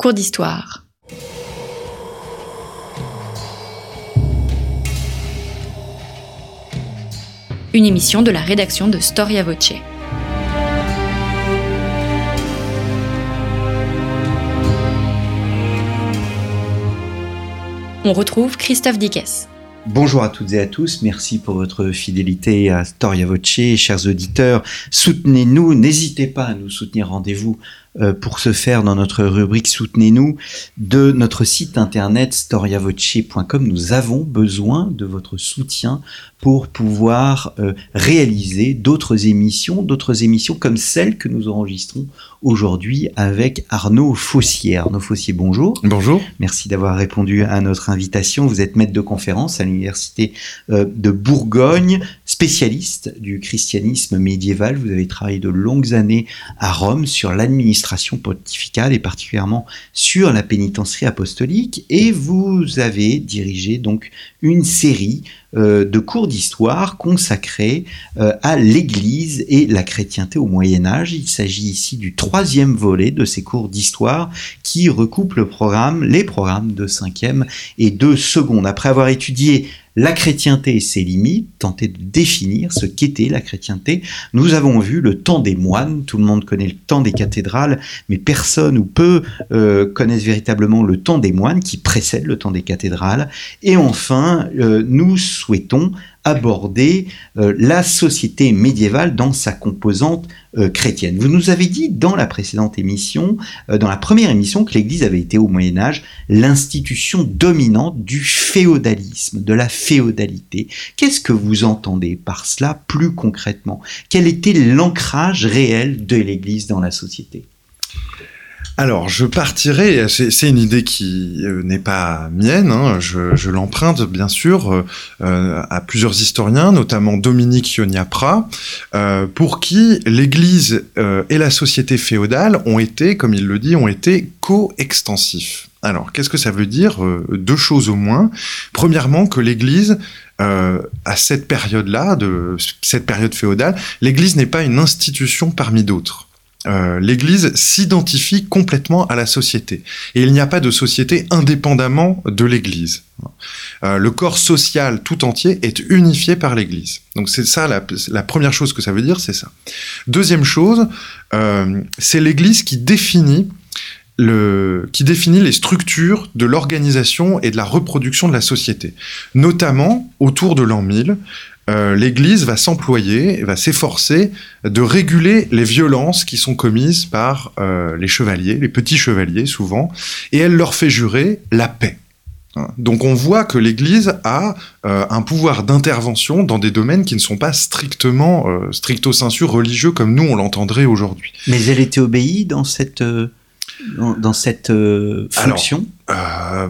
Cours d'histoire. Une émission de la rédaction de Storia Voce. On retrouve Christophe Dickès. Bonjour à toutes et à tous, merci pour votre fidélité à Storia Voce, chers auditeurs. Soutenez-nous, n'hésitez pas à nous soutenir. Rendez-vous pour ce faire dans notre rubrique Soutenez-nous de notre site internet storiavoce.com. Nous avons besoin de votre soutien pour pouvoir euh, réaliser d'autres émissions, d'autres émissions comme celle que nous enregistrons aujourd'hui avec Arnaud Fossier. Arnaud Fossier, bonjour. Bonjour. Merci d'avoir répondu à notre invitation. Vous êtes maître de conférence à l'Université euh, de Bourgogne, spécialiste du christianisme médiéval. Vous avez travaillé de longues années à Rome sur l'administration pontificale et particulièrement sur la pénitencerie apostolique et vous avez dirigé donc une série euh, de cours d'histoire consacrés euh, à l'Église et la chrétienté au Moyen Âge. Il s'agit ici du troisième volet de ces cours d'histoire qui recoupe le programme, les programmes de cinquième et de seconde. Après avoir étudié la chrétienté et ses limites, tenter de définir ce qu'était la chrétienté. Nous avons vu le temps des moines, tout le monde connaît le temps des cathédrales, mais personne ou peu euh, connaissent véritablement le temps des moines qui précède le temps des cathédrales. Et enfin, euh, nous souhaitons aborder euh, la société médiévale dans sa composante euh, chrétienne. Vous nous avez dit dans la précédente émission, euh, dans la première émission, que l'Église avait été au Moyen Âge l'institution dominante du féodalisme, de la féodalité. Qu'est-ce que vous entendez par cela plus concrètement? Quel était l'ancrage réel de l'Église dans la société? Alors, je partirai, c'est une idée qui euh, n'est pas mienne, hein, je, l'emprunte bien sûr euh, euh, à plusieurs historiens, notamment Dominique Ioniapra, pour qui l'Église et la société féodale ont été, comme il le dit, ont été coextensifs. Alors, qu'est-ce que ça veut dire Deux choses au moins? Premièrement, que l'Église à cette période-là, de cette période féodale, l'Église n'est pas une institution parmi d'autres. Euh, l'Église s'identifie complètement à la société. Et il n'y a pas de société indépendamment de l'Église. Euh, le corps social tout entier est unifié par l'Église. Donc c'est ça la, première chose que ça veut dire, c'est ça. Deuxième chose, euh, c'est l'Église qui définit qui définit les structures de l'organisation et de la reproduction de la société, notamment autour de l'an 1000, euh, l'Église va s'employer, va s'efforcer de réguler les violences qui sont commises par euh, les chevaliers, les petits chevaliers souvent, et elle leur fait jurer la paix. Hein. Donc on voit que l'Église a euh, un pouvoir d'intervention dans des domaines qui ne sont pas strictement, stricto sensu religieux comme nous on l'entendrait aujourd'hui. Mais elle était obéie dans cette, dans, cette fonction? Euh,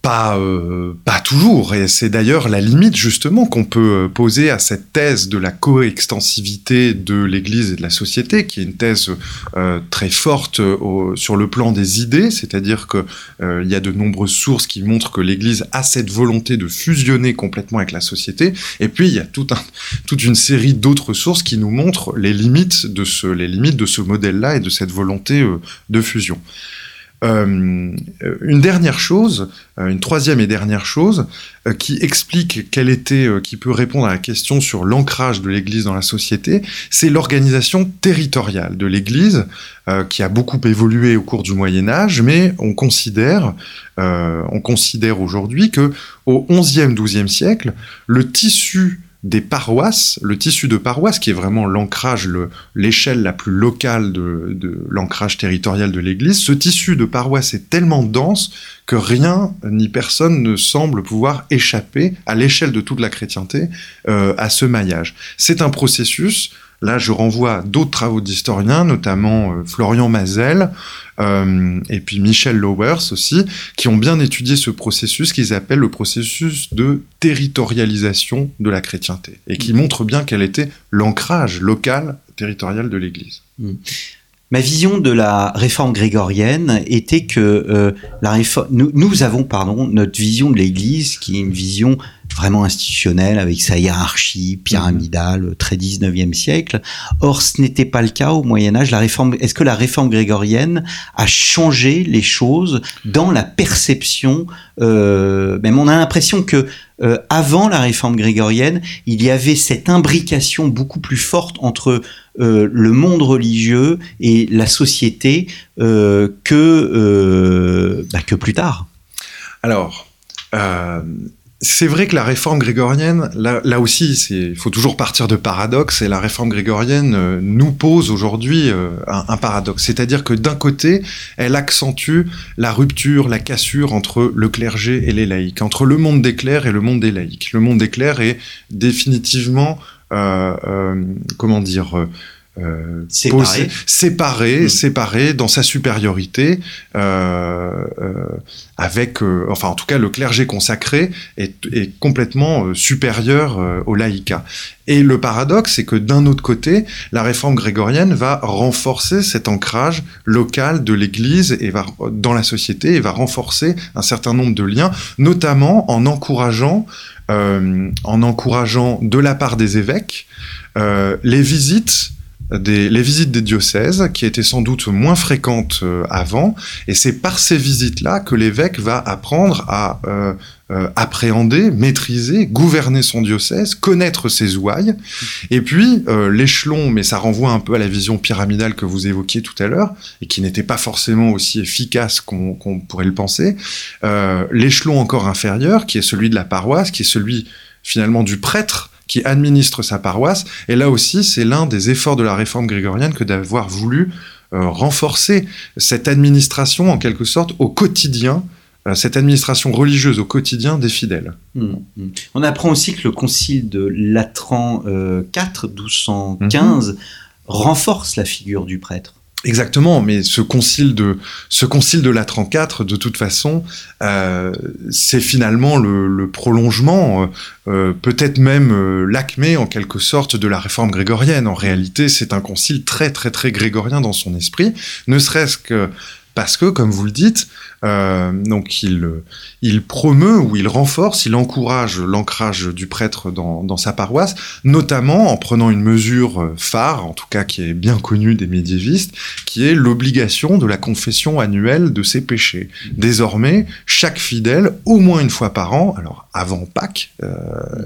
pas, euh, pas toujours, et c'est d'ailleurs la limite justement qu'on peut euh, poser à cette thèse de la coextensivité de l'Église et de la société, qui est une thèse très forte sur le plan des idées, c'est-à-dire que il y a de nombreuses sources qui montrent que l'Église a cette volonté de fusionner complètement avec la société, et puis il y a tout un, toute une série d'autres sources qui nous montrent les limites de ce, les limites de ce modèle-là et de cette volonté de fusion. Euh, une dernière chose, euh, une troisième et dernière chose, euh, qui explique quelle était, qui peut répondre à la question sur l'ancrage de l'Église dans la société, c'est l'organisation territoriale de l'Église, qui a beaucoup évolué au cours du Moyen Âge, mais on considère, on considère aujourd'hui que au XIe, XIIe siècle, le tissu des paroisses, le tissu de paroisse, qui est vraiment l'ancrage, l'échelle la plus locale de, l'ancrage territorial de l'Église, ce tissu de paroisse est tellement dense que rien ni personne ne semble pouvoir échapper à l'échelle de toute la chrétienté euh, à ce maillage. C'est un processus Là, je renvoie à d'autres travaux d'historiens, notamment euh, Florian Mazel euh, et puis Michel Lowers aussi, qui ont bien étudié ce processus qu'ils appellent le processus de territorialisation de la chrétienté, et qui montre bien quel était l'ancrage local territorial de l'Église. Mm. Ma vision de la réforme grégorienne était que euh, la réforme, nous, nous, avons pardon notre vision de l'Église qui est une vision vraiment institutionnelle avec sa hiérarchie pyramidale, très 19e siècle. Or, ce n'était pas le cas au Moyen Âge. La réforme, est-ce que la réforme grégorienne a changé les choses dans la perception euh, Même on a l'impression que euh, avant la réforme grégorienne, il y avait cette imbrication beaucoup plus forte entre euh, le monde religieux et la société euh, que, bah, que plus tard. Alors, c'est vrai que la réforme grégorienne, là, aussi, il faut toujours partir de paradoxe, et la réforme grégorienne euh, nous pose aujourd'hui euh, un, paradoxe. C'est-à-dire que d'un côté, elle accentue la rupture, la cassure entre le clergé et les laïcs, entre le monde des clercs et le monde des laïcs. Le monde des clercs est définitivement, euh comment dire, euh, séparé, séparé, mmh. séparé dans sa supériorité, euh, euh, avec, euh, enfin en tout cas le clergé consacré est, est complètement euh, supérieur euh, au laïcat. Et le paradoxe, c'est que d'un autre côté, la réforme grégorienne va renforcer cet ancrage local de l'Église et va dans la société et va renforcer un certain nombre de liens, notamment en encourageant, en encourageant de la part des évêques les visites des, les visites des diocèses, qui étaient sans doute moins fréquentes euh, avant, et c'est par ces visites-là que l'évêque va apprendre à euh, euh, appréhender, maîtriser, gouverner son diocèse, connaître ses ouailles, et puis euh, l'échelon, mais ça renvoie un peu à la vision pyramidale que vous évoquiez tout à l'heure, et qui n'était pas forcément aussi efficace qu'on qu pourrait le penser, euh, l'échelon encore inférieur, qui est celui de la paroisse, qui est celui finalement du prêtre, qui administre sa paroisse. Et là aussi, c'est l'un des efforts de la réforme grégorienne que d'avoir voulu euh, renforcer cette administration, en quelque sorte, au quotidien, euh, cette administration religieuse au quotidien des fidèles. Mmh, mmh. On apprend aussi que le concile de Latran euh, IV, 1215, mmh. renforce la figure du prêtre. Exactement, mais ce concile de ce concile de la 34, de toute façon, euh, c'est finalement le, le prolongement, euh, euh, peut-être même euh, l'acmé en quelque sorte de la réforme grégorienne. En réalité, c'est un concile très très très grégorien dans son esprit, ne serait-ce que parce que, comme vous le dites, euh, donc il, promeut ou il renforce, il encourage l'ancrage du prêtre dans, sa paroisse, notamment en prenant une mesure phare, en tout cas qui est bien connue des médiévistes, qui est l'obligation de la confession annuelle de ses péchés. Désormais, chaque fidèle, au moins une fois par an, alors avant Pâques euh,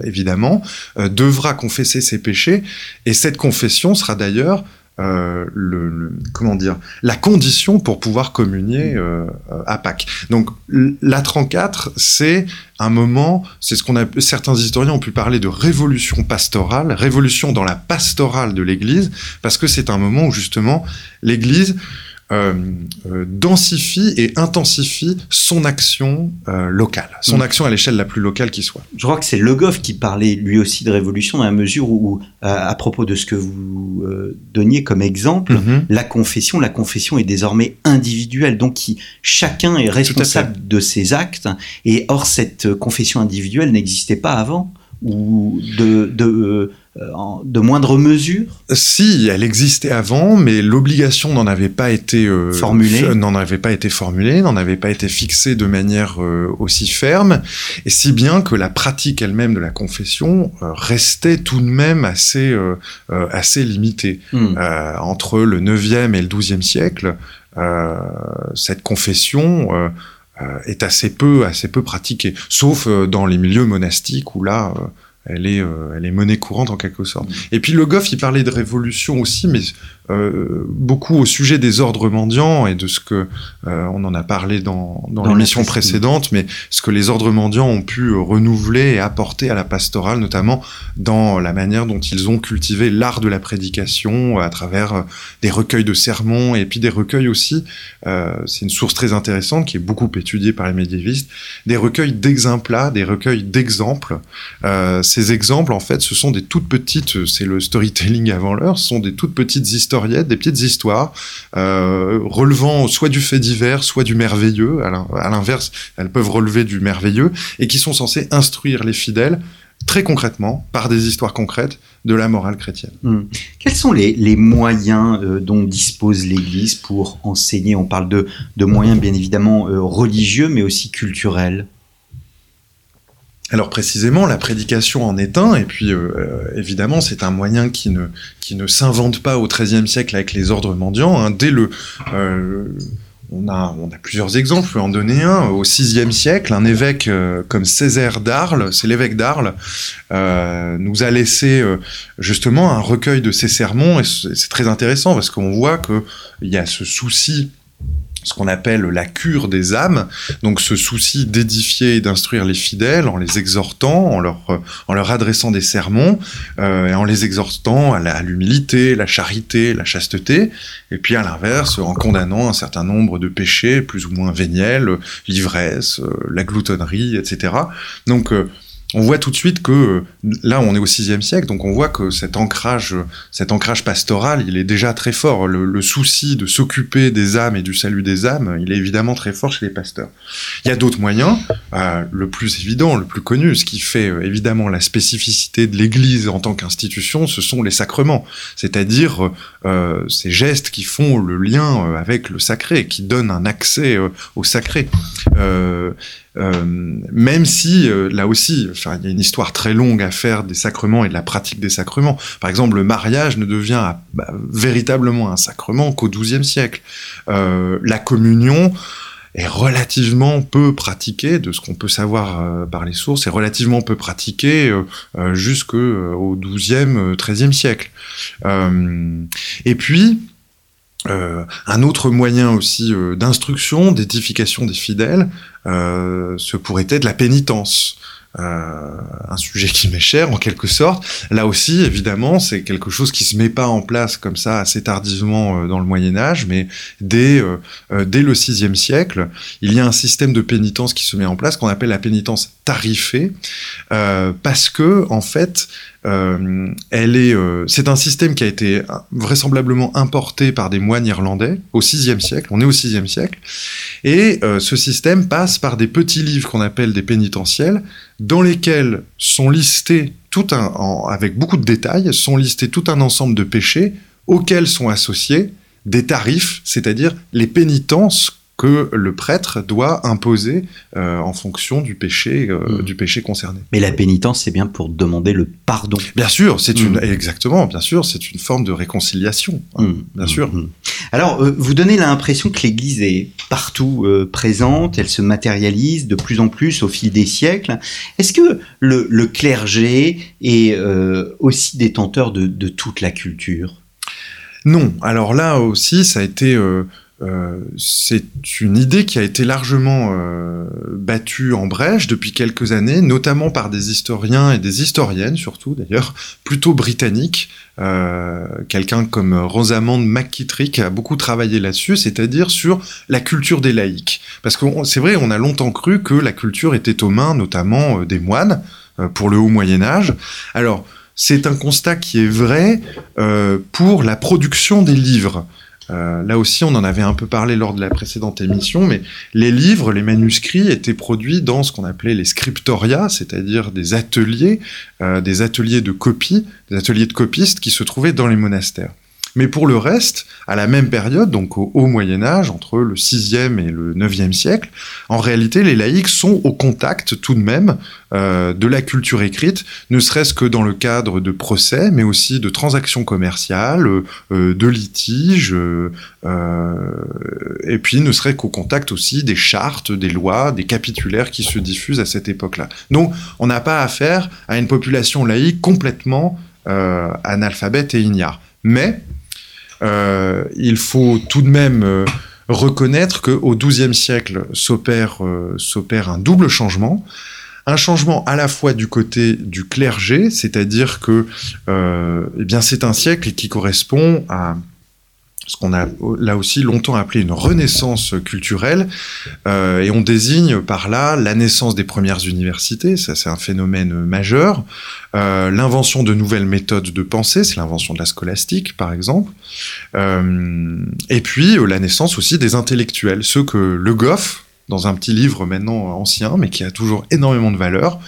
évidemment, euh, devra confesser ses péchés, et cette confession sera d'ailleurs euh, le, le, comment dire la condition pour pouvoir communier euh, à Pâques. Donc la 34, c'est un moment, c'est ce qu'on a certains historiens ont pu parler de révolution pastorale, révolution dans la pastorale de l'Église, parce que c'est un moment où justement l'Église euh, euh, densifie et intensifie son action euh, locale, son mmh. action à l'échelle la plus locale qui soit. Je crois que c'est Le Goff qui parlait lui aussi de révolution dans la mesure où, à, propos de ce que vous donniez comme exemple, mmh. la confession, la confession est désormais individuelle, donc qui, chacun est responsable de ses actes, et or cette confession individuelle n'existait pas avant ou de, de de moindre mesure Si, elle existait avant, mais l'obligation n'en avait pas été euh, formulée, n'en avait pas été formulée, n'en avait pas été fixée de manière euh, aussi ferme, et si bien que la pratique elle-même de la confession euh, restait tout de même assez euh, assez limitée mm. entre le 9e et le 12e siècle. cette confession est assez peu assez peu pratiquée, sauf dans les milieux monastiques où là elle est, euh, elle est monnaie courante en quelque sorte. Mmh. Et puis Le Goff, il parlait de révolution aussi, mais euh, beaucoup au sujet des ordres mendiants et de ce que euh, on en a parlé dans, dans, dans l'émission précédente, mais ce que les ordres mendiants ont pu renouveler et apporter à la pastorale, notamment dans la manière dont ils ont cultivé l'art de la prédication à travers des recueils de sermons et puis des recueils aussi. Euh, c'est une source très intéressante qui est beaucoup étudiée par les médiévistes, des recueils d'exemplats, des recueils d'exemples. Euh, ces exemples, en fait, ce sont des toutes petites, c'est le storytelling avant l'heure, ce sont des toutes petites histoires des petites histoires euh, relevant soit du fait divers, soit du merveilleux. À l'inverse, elles peuvent relever du merveilleux et qui sont censées instruire les fidèles très concrètement, par des histoires concrètes, de la morale chrétienne. Mmh. Quels sont les, moyens euh, dont dispose l'Église pour enseigner? On parle de, moyens bien évidemment euh, religieux, mais aussi culturels. Alors précisément, la prédication en est un, et puis euh, évidemment, c'est un moyen qui ne, qui ne s'invente pas au XIIIe siècle avec les ordres mendiants. Hein. Dès le, on a, on a plusieurs exemples, je peux en donner un. Au VIe siècle, un évêque euh, comme Césaire d'Arles, c'est l'évêque d'Arles, euh, nous a laissé euh, justement un recueil de ses sermons, et c'est très intéressant parce qu'on voit qu'il y a ce souci ce qu'on appelle la cure des âmes, donc ce souci d'édifier et d'instruire les fidèles en les exhortant, en leur, en leur adressant des sermons, euh, et en les exhortant à l'humilité, la, charité, la chasteté, et puis à l'inverse, en condamnant un certain nombre de péchés plus ou moins véniels, l'ivresse, euh, la gloutonnerie, etc. Donc euh, on voit tout de suite que euh, là, on est au VIe siècle, donc on voit que cet ancrage, cet ancrage pastoral, il est déjà très fort. Le, souci de s'occuper des âmes et du salut des âmes, il est évidemment très fort chez les pasteurs. Il y a d'autres moyens. Euh, le plus évident, le plus connu, ce qui fait euh, évidemment la spécificité de l'Église en tant qu'institution, ce sont les sacrements, c'est-à-dire ces gestes qui font le lien avec le sacré, qui donnent un accès au sacré. Euh, même si euh, là aussi, il y a une histoire très longue à faire des sacrements et de la pratique des sacrements. Par exemple, le mariage ne devient bah, véritablement un sacrement qu'au XIIe siècle. Euh, la communion est relativement peu pratiquée, de ce qu'on peut savoir par les sources, est relativement peu pratiquée jusqu'au XIIe, XIIIe siècle. et puis, euh, un autre moyen aussi euh, d'instruction, d'édification des fidèles, euh, ce pourrait être la pénitence. Euh, un sujet qui m'est cher en quelque sorte. Là aussi, évidemment, c'est quelque chose qui se met pas en place comme ça assez tardivement euh, dans le Moyen Âge, mais dès, euh, dès le VIe siècle, il y a un système de pénitence qui se met en place qu'on appelle la pénitence tarifée, parce que en fait, elle est, c'est un système qui a été vraisemblablement importé par des moines irlandais au VIe siècle. On est au VIe siècle, et ce système passe par des petits livres qu'on appelle des pénitentiels dans lesquels sont listés tout un, avec beaucoup de détails, sont listés tout un ensemble de péchés auxquels sont associés des tarifs, c'est-à-dire les pénitences que le prêtre doit imposer euh, en fonction du péché, euh, mm. du péché concerné. Mais la pénitence, c'est bien pour demander le pardon. Bien sûr, c'est une mm. exactement, bien sûr, c'est une forme de réconciliation, hein, mm. bien sûr. Alors, euh, vous donnez l'impression que l'Église est partout présente, elle se matérialise de plus en plus au fil des siècles. Est-ce que le, clergé est aussi détenteur de, de toute la culture? Non. Alors là aussi, ça a été euh, c'est une idée qui a été largement euh, battue en brèche depuis quelques années, notamment par des historiens et des historiennes surtout d'ailleurs, plutôt britanniques. Euh, quelqu'un comme Rosamond McKittrick a beaucoup travaillé là-dessus, c'est-à-dire sur la culture des laïcs. Parce que c'est vrai, on a longtemps cru que la culture était aux mains notamment des moines pour le haut Moyen Âge. Alors, c'est un constat qui est vrai pour la production des livres. Euh, là aussi, on en avait un peu parlé lors de la précédente émission, mais les livres, les manuscrits étaient produits dans ce qu'on appelait les scriptoria, c'est-à-dire des ateliers, euh, des ateliers de copie, des ateliers de copistes qui se trouvaient dans les monastères. Mais pour le reste, à la même période, donc au haut Moyen Âge, entre le 6e et le 9e siècle, en réalité, les laïcs sont au contact tout de même euh, de la culture écrite, ne serait-ce que dans le cadre de procès, mais aussi de transactions commerciales, euh, de litiges, euh, et puis ne serait qu'au contact aussi des chartes, des lois, des capitulaires qui se diffusent à cette époque-là. Donc on n'a pas affaire à une population laïque complètement analphabète et ignare. Mais euh, il faut tout de même euh, reconnaître qu'au XIIe siècle euh, s'opère un double changement. Un changement à la fois du côté du clergé, c'est-à-dire que eh bien c'est un siècle qui correspond à ce qu'on a là aussi longtemps appelé une renaissance culturelle, euh, et on désigne par là la naissance des premières universités, ça c'est un phénomène majeur, euh, l'invention de nouvelles méthodes de pensée, c'est l'invention de la scolastique par exemple, euh, et puis la naissance aussi des intellectuels, ceux que Le Goff, dans un petit livre maintenant ancien, mais qui a toujours énormément de valeur,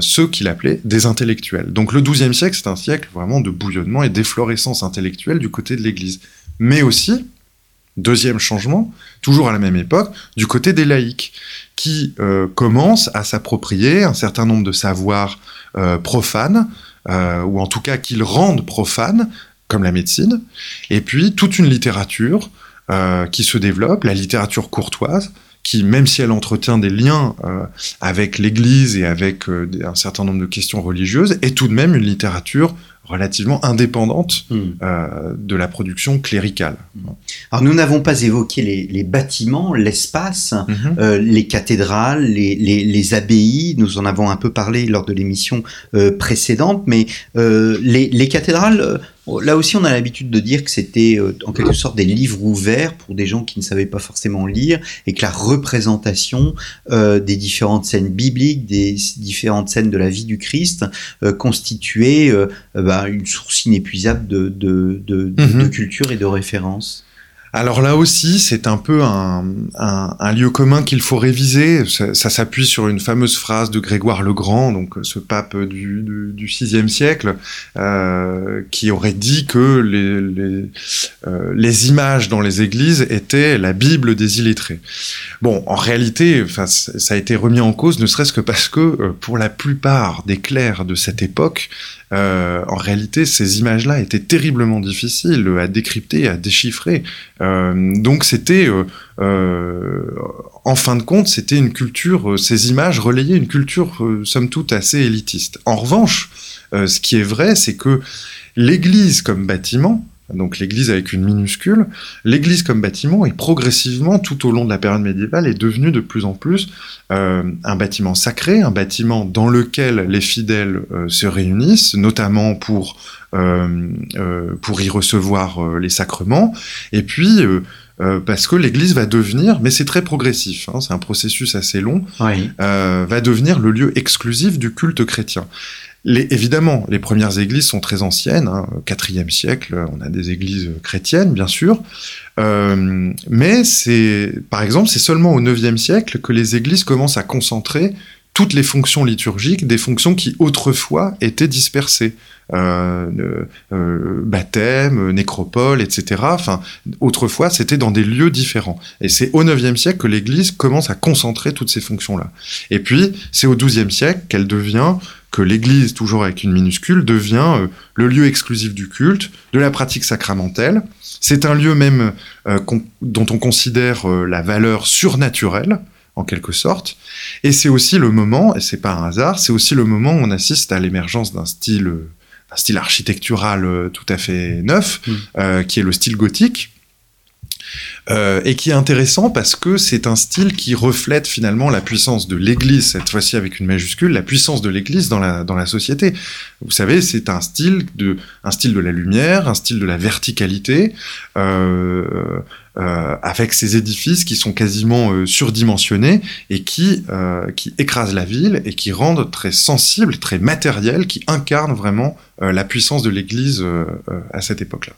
ceux qu'il appelait des intellectuels. Donc le XIIe siècle, c'est un siècle vraiment de bouillonnement et d'efflorescence intellectuelle du côté de l'Église mais aussi Deuxième changement, toujours à la même époque, du côté des laïcs, qui euh, commencent à s'approprier un certain nombre de savoirs euh, profanes, euh, ou en tout cas qu'ils rendent profanes, comme la médecine, et puis toute une littérature qui se développe, la littérature courtoise, qui, même si elle entretient des liens avec l'Église et avec un certain nombre de questions religieuses, est tout de même une littérature relativement indépendante Hmm. euh, de la production cléricale. Alors nous n'avons pas évoqué les, les bâtiments, l'espace, Mhm. euh, les cathédrales, les, les, les abbayes, nous en avons un peu parlé lors de l'émission euh, précédente, mais les, les cathédrales, là aussi on a l'habitude de dire que c'était euh, en quelque sorte des livres ouverts pour des gens qui ne savaient pas forcément lire, et que la représentation euh, des différentes scènes bibliques, des différentes scènes de la vie du Christ, euh, constituait euh, bah, une source inépuisable de, de, de, de- Mhm. de culture et de référence. Alors là aussi, c'est un peu un, un- un lieu commun qu'il faut réviser. Ça, ça s'appuie sur une fameuse phrase de Grégoire le Grand, donc ce pape du, du, du VIe siècle, euh, qui aurait dit que les, les, euh, les images dans les églises étaient la Bible des illettrés. Bon, en réalité, enfin, ça a été remis en cause, ne serait-ce que parce que euh, pour la plupart des clercs de cette époque, euh, en réalité, ces images-là étaient terriblement difficiles à décrypter, à déchiffrer. Euh, donc c'était, euh, euh, en fin de compte, c'était une culture, ces images relayaient une culture, somme toute, assez élitiste. En revanche, ce qui est vrai, c'est que l'Église comme bâtiment, donc l'Église avec une minuscule, l'Église comme bâtiment est progressivement, tout au long de la période médiévale, est devenue de plus en plus euh, un bâtiment sacré, un bâtiment dans lequel les fidèles euh, se réunissent, notamment pour euh, pour y recevoir les sacrements, et puis parce que l'Église va devenir, mais c'est très progressif, hein, c'est un processus assez long, Oui. va devenir le lieu exclusif du culte chrétien. Les, évidemment, les premières églises sont très anciennes, hein, 4e siècle, on a des églises chrétiennes, bien sûr, euh, mais c'est, par exemple, c'est seulement au 9e siècle que les églises commencent à concentrer toutes les fonctions liturgiques, des fonctions qui autrefois étaient dispersées. Euh, euh, baptême, nécropole, etc. Enfin, autrefois, c'était dans des lieux différents. Et c'est au 9e siècle que l'Église commence à concentrer toutes ces fonctions-là. Et puis, c'est au 12e siècle qu'elle devient, que l'Église, toujours avec une minuscule, devient euh, le lieu exclusif du culte, de la pratique sacramentelle. C'est un lieu même euh, dont on considère euh, la valeur surnaturelle, en quelque sorte. Et c'est aussi le moment, et c'est pas un hasard, c'est aussi le moment où on assiste à l'émergence d'un style, d'un style architectural euh, tout à fait neuf, Mm. euh, qui est le style gothique. Euh, et qui est intéressant parce que c'est un style qui reflète finalement la puissance de l'Église, cette fois-ci avec une majuscule, la puissance de l'Église dans la, dans la société. Vous savez, c'est un style de, un style de la lumière, un style de la verticalité, euh, euh, avec ces édifices qui sont quasiment euh, surdimensionnés et qui, euh, qui écrasent la ville et qui rendent très sensible, très matériel, qui incarnent vraiment la puissance de l'Église à cette époque-là.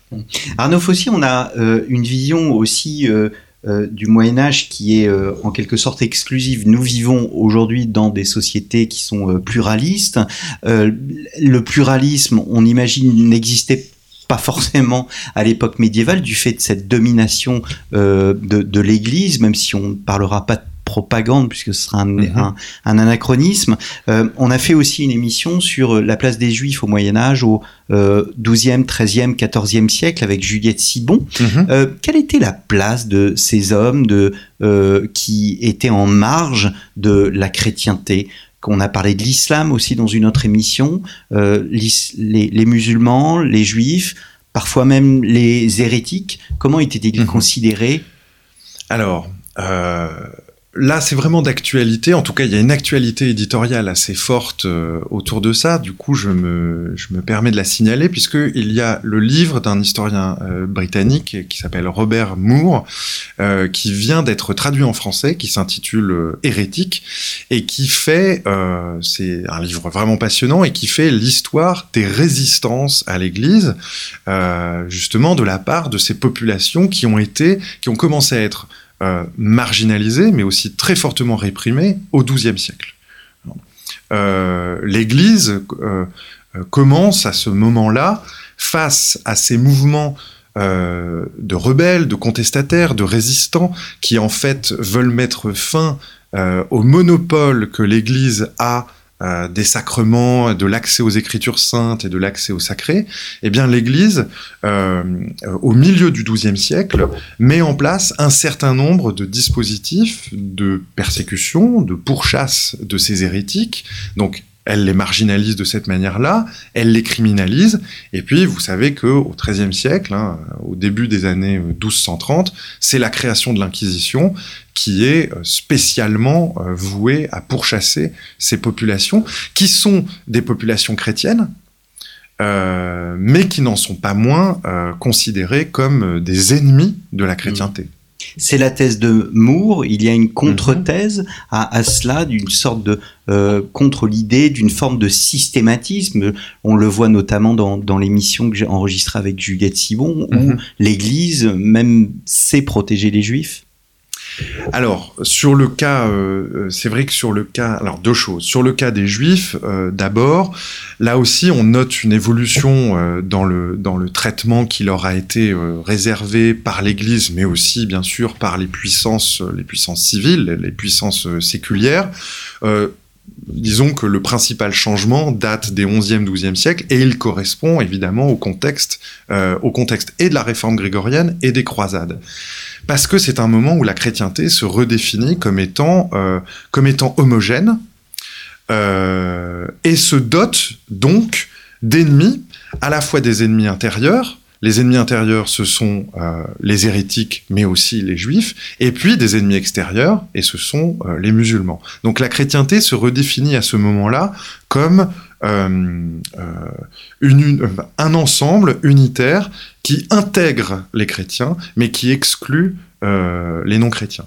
Arnaud Fossy, on a une vision aussi du Moyen Âge qui est en quelque sorte exclusive. Nous vivons aujourd'hui dans des sociétés qui sont pluralistes. Le pluralisme, on imagine, n'existait pas forcément à l'époque médiévale du fait de cette domination euh, de, de l'Église, même si on ne parlera pas de propagande puisque ce sera un, Mhm. un- un anachronisme. Euh, on a fait aussi une émission sur euh, la place des Juifs au Moyen Âge, au euh, 12e, 13e, 14e siècle avec Juliette Sibon. Euh, quelle était la place de ces hommes de, qui étaient en marge de la chrétienté qu'on a parlé de l'islam aussi dans une autre émission, euh, les, les musulmans, les juifs, parfois même les hérétiques, comment étaient-ils Mhm. considérés? Alors, euh, là, c'est vraiment d'actualité. En tout cas, il y a une actualité éditoriale assez forte euh, autour de ça. Du coup, je me, je me permets de la signaler, puisqu'il y a le livre d'un historien euh, britannique qui s'appelle Robert Moore, euh, qui vient d'être traduit en français, qui s'intitule euh, Hérétique, et qui fait, c'est un livre vraiment passionnant, et qui fait l'histoire des résistances à l'Église, justement de la part de ces populations qui ont été, qui ont commencé à être euh, marginalisées, mais aussi très fortement réprimées au XIIe siècle. Euh, L'Église euh, commence à ce moment-là, face à ces mouvements euh, de rebelles, de contestataires, de résistants, qui en fait veulent mettre fin au monopole que l'Église a euh, des sacrements, de l'accès aux Écritures saintes et de l'accès au sacré, eh bien l'Église, euh, au milieu du XIIe siècle, met en place un certain nombre de dispositifs de persécution, de pourchasse de ces hérétiques. Donc elle les marginalise de cette manière-là, elle les criminalise, et puis vous savez qu'au XIIIe siècle, hein, au début des années 1230, c'est la création de l'Inquisition qui est euh, spécialement euh, vouée à pourchasser ces populations, qui sont des populations chrétiennes, euh, mais qui n'en sont pas moins considérées comme des ennemis de la chrétienté. C'est la thèse de Moore. Il y a une contre-thèse à, cela, d'une sorte de euh, contre l'idée d'une forme de systématisme. On le voit notamment dans, l'émission que j'ai enregistrée avec Juliette Sibon, où mhm. l'Église même sait protéger les Juifs. Alors, sur le cas, euh, euh, c'est vrai que sur le cas, alors deux choses. Sur le cas des Juifs, euh, d'abord, là aussi, on note une évolution dans, le, dans le traitement qui leur a été réservé par l'Église, mais aussi, bien sûr, par les puissances, les puissances civiles, les puissances séculières disons que le principal changement date des 11e, 12e siècles et il correspond évidemment au contexte, au contexte et de la réforme grégorienne et des croisades parce que c'est un moment où la chrétienté se redéfinit comme étant, euh, homogène euh, et se dote donc d'ennemis, à la fois des ennemis intérieurs, les ennemis intérieurs, ce sont euh, les hérétiques, mais aussi les juifs, et puis des ennemis extérieurs, et ce sont les musulmans. Donc la chrétienté se redéfinit à ce moment-là comme une, un ensemble unitaire qui intègre les chrétiens, mais qui exclut euh, les non-chrétiens.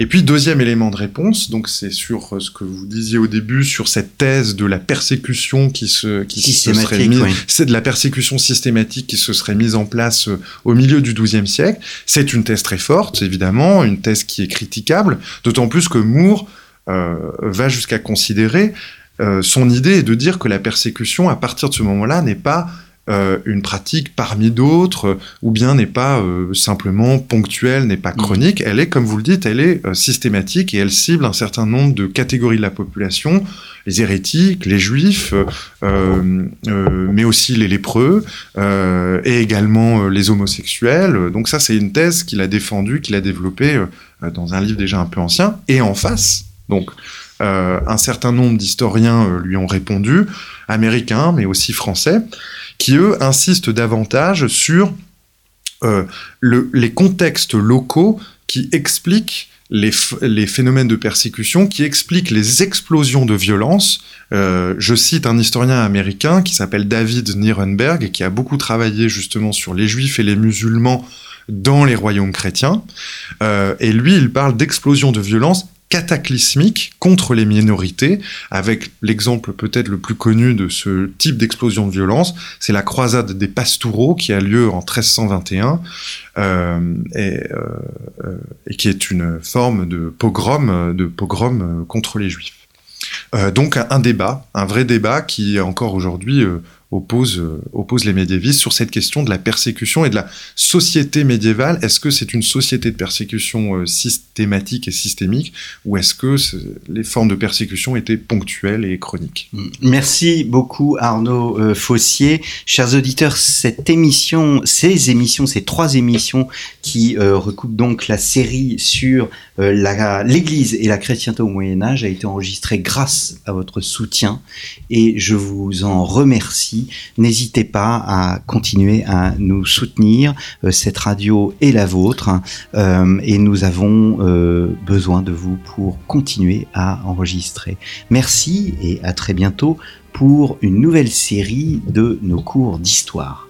Et puis deuxième élément de réponse, donc c'est sur ce que vous disiez au début, sur cette thèse de la persécution qui se, qui se serait mise, c'est de la persécution systématique qui se serait mise en place euh, au milieu du XIIe siècle. C'est une thèse très forte, évidemment, une thèse qui est critiquable, d'autant plus que Moore euh, va jusqu'à considérer son idée est de dire que la persécution, à partir de ce moment-là, n'est pas euh, une pratique parmi d'autres, ou bien n'est pas euh, simplement ponctuelle, n'est pas mm. chronique. Elle est, comme vous le dites, elle est euh, systématique et elle cible un certain nombre de catégories de la population, les hérétiques, les juifs, mais aussi les lépreux, et également les homosexuels. Donc ça, c'est une thèse qu'il a défendue, qu'il a développée dans un livre déjà un peu ancien. Et en face, donc, un certain nombre d'historiens lui ont répondu, américains, mais aussi français, qui eux insistent davantage sur euh, les contextes locaux qui expliquent les, phénomènes de persécution, qui expliquent les explosions de violence. Euh, je cite un historien américain qui s'appelle David Nierenberg et qui a beaucoup travaillé justement sur les juifs et les musulmans dans les royaumes chrétiens. Euh, et lui, il parle d'explosions de violence cataclysmique contre les minorités, avec l'exemple peut-être le plus connu de ce type d'explosion de violence, c'est la croisade des Pastoureaux qui a lieu en 1321 euh, et, euh, euh, et, qui est une forme de pogrom, de pogrom contre les Juifs. donc un débat, un vrai débat qui encore aujourd'hui oppose, euh, oppose les médiévistes sur cette question de la persécution et de la société médiévale. Est-ce que c'est une société de persécution euh, systématique et systémique ou est-ce que les formes de persécution étaient ponctuelles et chroniques? Merci beaucoup Arnaud euh, Fossier. Chers auditeurs, cette émission, ces émissions, ces trois émissions qui recoupent donc la série sur l'Église et la chrétienté au Moyen Âge a été enregistrée grâce à votre soutien et je vous en remercie N'hésitez pas à continuer à nous soutenir. Euh, cette radio est la vôtre euh, et nous avons euh, besoin de vous pour continuer à enregistrer. Merci et à très bientôt pour une nouvelle série de nos cours d'histoire.